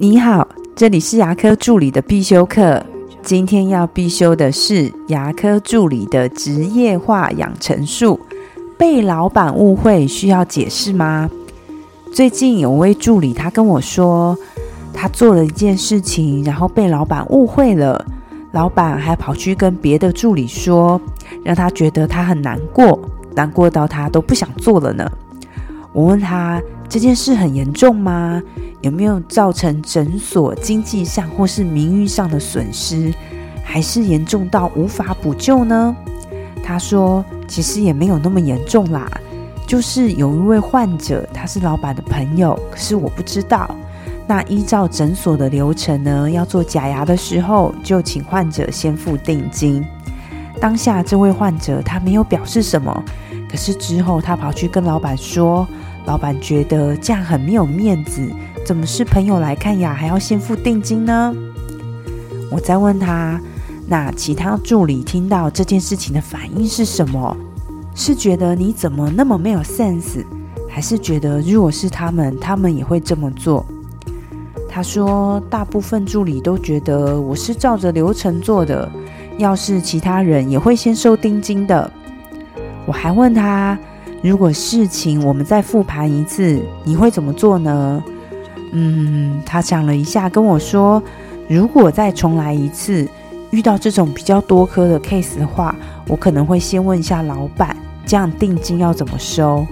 你好，这里是牙科助理的必修课。今天要必修的是牙科助理的职业化养成术。被老板误会需要解释吗？最近有位助理，他跟我说，他做了一件事情，然后被老板误会了。老板还跑去跟别的助理说，让他觉得他很难过，难过到他都不想做了呢。我问他这件事很严重吗？有没有造成诊所经济上或是名誉上的损失？还是严重到无法补救呢？他说：“其实也没有那么严重啦，就是有一位患者，他是老板的朋友，可是我不知道。那依照诊所的流程呢，要做假牙的时候，就请患者先付定金。当下这位患者他没有表示什么，可是之后他跑去跟老板说，老板觉得这样很没有面子。”怎么是朋友来看牙还要先付定金呢？我再问他，那其他助理听到这件事情的反应是什么？是觉得你怎么那么没有 sense，还是觉得如果是他们，他们也会这么做？他说，大部分助理都觉得我是照着流程做的，要是其他人也会先收定金的。我还问他，如果事情我们再复盘一次，你会怎么做呢？嗯，他想了一下，跟我说：“如果再重来一次，遇到这种比较多科的 case 的话，我可能会先问一下老板，这样定金要怎么收。”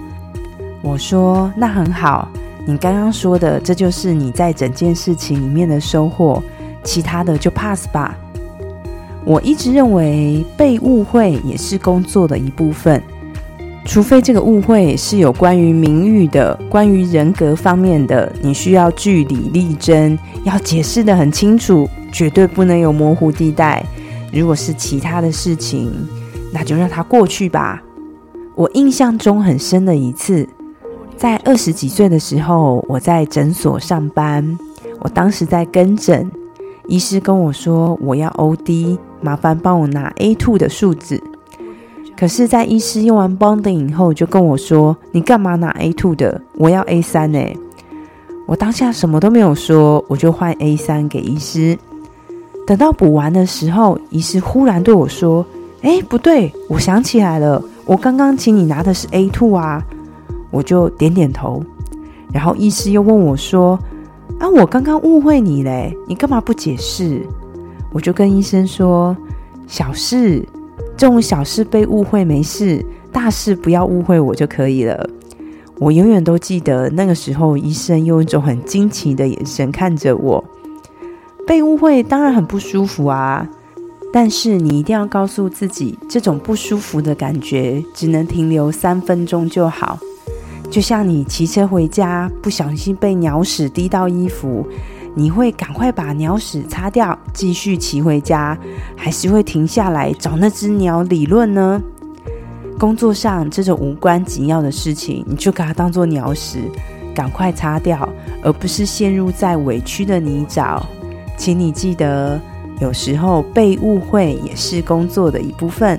我说：“那很好，你刚刚说的，这就是你在整件事情里面的收获，其他的就 pass 吧。”我一直认为被误会也是工作的一部分。除非这个误会是有关于名誉的、关于人格方面的，你需要据理力争，要解释的很清楚，绝对不能有模糊地带。如果是其他的事情，那就让它过去吧。我印象中很深的一次，在二十几岁的时候，我在诊所上班，我当时在跟诊，医师跟我说我要 OD，麻烦帮我拿 A two 的数字。可是，在医师用完 bonding 以后，就跟我说：“你干嘛拿 A two 的？我要 A 三呢。”我当下什么都没有说，我就换 A 三给医师。等到补完的时候，医师忽然对我说：“哎，不对，我想起来了，我刚刚请你拿的是 A two 啊。”我就点点头。然后医师又问我说：“啊，我刚刚误会你嘞，你干嘛不解释？”我就跟医生说：“小事。”这种小事被误会没事，大事不要误会我就可以了。我永远都记得那个时候，医生用一种很惊奇的眼神看着我。被误会当然很不舒服啊，但是你一定要告诉自己，这种不舒服的感觉只能停留三分钟就好。就像你骑车回家，不小心被鸟屎滴到衣服。你会赶快把鸟屎擦掉，继续骑回家，还是会停下来找那只鸟理论呢？工作上这种无关紧要的事情，你就把它当做鸟屎，赶快擦掉，而不是陷入在委屈的泥沼。请你记得，有时候被误会也是工作的一部分。